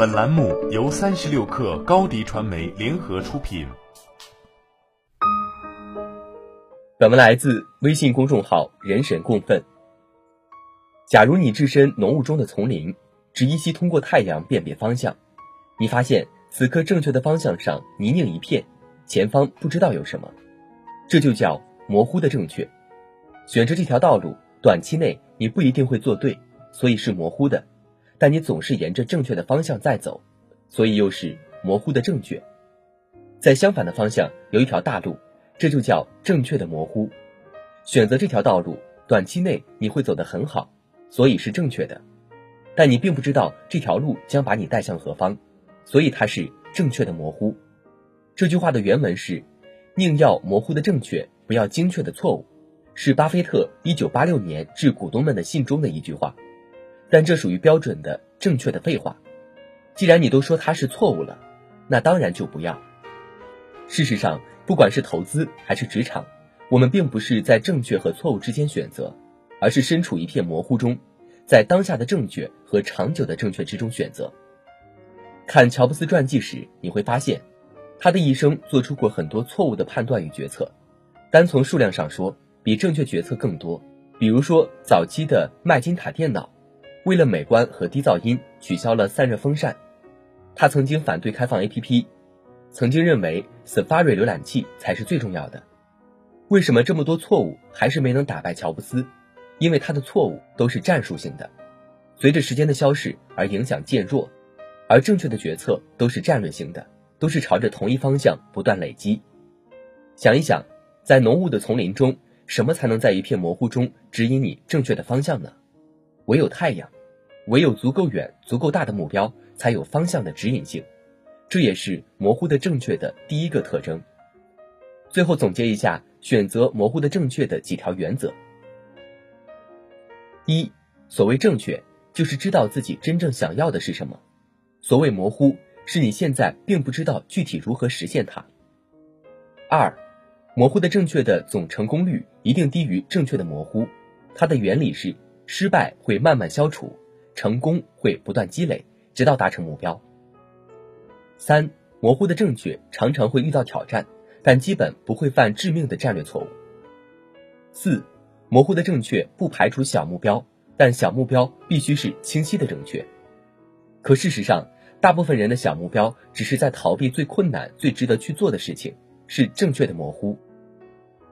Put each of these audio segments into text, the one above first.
本栏目由三十六氪高低传媒联合出品。本文来自微信公众号“人神共愤”。假如你置身浓雾中的丛林，只依稀通过太阳辨别方向，你发现此刻正确的方向上泥泞一片，前方不知道有什么，这就叫模糊的正确。选择这条道路，短期内你不一定会做对，所以是模糊的。但你总是沿着正确的方向在走，所以又是模糊的正确。在相反的方向有一条大路，这就叫正确的模糊。选择这条道路，短期内你会走得很好，所以是正确的。但你并不知道这条路将把你带向何方，所以它是正确的模糊。这句话的原文是：“宁要模糊的正确，不要精确的错误。”是巴菲特一九八六年致股东们的信中的一句话。但这属于标准的正确的废话。既然你都说它是错误了，那当然就不要。事实上，不管是投资还是职场，我们并不是在正确和错误之间选择，而是身处一片模糊中，在当下的正确和长久的正确之中选择。看乔布斯传记时，你会发现，他的一生做出过很多错误的判断与决策，单从数量上说，比正确决策更多。比如说，早期的麦金塔电脑。为了美观和低噪音，取消了散热风扇。他曾经反对开放 APP，曾经认为 Safari 浏览器才是最重要的。为什么这么多错误还是没能打败乔布斯？因为他的错误都是战术性的，随着时间的消逝而影响渐弱；而正确的决策都是战略性的，都是朝着同一方向不断累积。想一想，在浓雾的丛林中，什么才能在一片模糊中指引你正确的方向呢？唯有太阳，唯有足够远、足够大的目标，才有方向的指引性。这也是模糊的正确的第一个特征。最后总结一下，选择模糊的正确的几条原则：一、所谓正确，就是知道自己真正想要的是什么；所谓模糊，是你现在并不知道具体如何实现它。二、模糊的正确的总成功率一定低于正确的模糊，它的原理是。失败会慢慢消除，成功会不断积累，直到达成目标。三、模糊的正确常常会遇到挑战，但基本不会犯致命的战略错误。四、模糊的正确不排除小目标，但小目标必须是清晰的正确。可事实上，大部分人的小目标只是在逃避最困难、最值得去做的事情，是正确的模糊。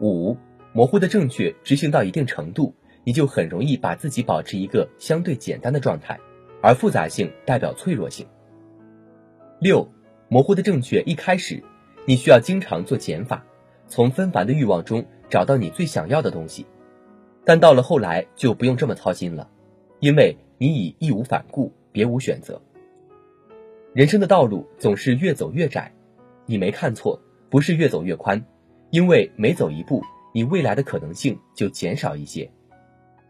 五、模糊的正确执行到一定程度。你就很容易把自己保持一个相对简单的状态，而复杂性代表脆弱性。六，模糊的正确一开始，你需要经常做减法，从纷繁的欲望中找到你最想要的东西，但到了后来就不用这么操心了，因为你已义无反顾，别无选择。人生的道路总是越走越窄，你没看错，不是越走越宽，因为每走一步，你未来的可能性就减少一些。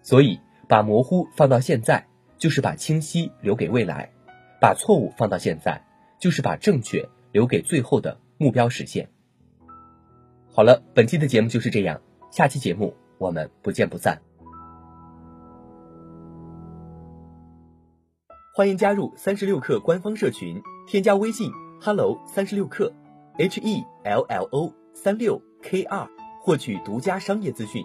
所以，把模糊放到现在，就是把清晰留给未来；把错误放到现在，就是把正确留给最后的目标实现。好了，本期的节目就是这样，下期节目我们不见不散。欢迎加入三十六课官方社群，添加微信 hello 三十六课 h e l l o 三六 k 二，获取独家商业资讯。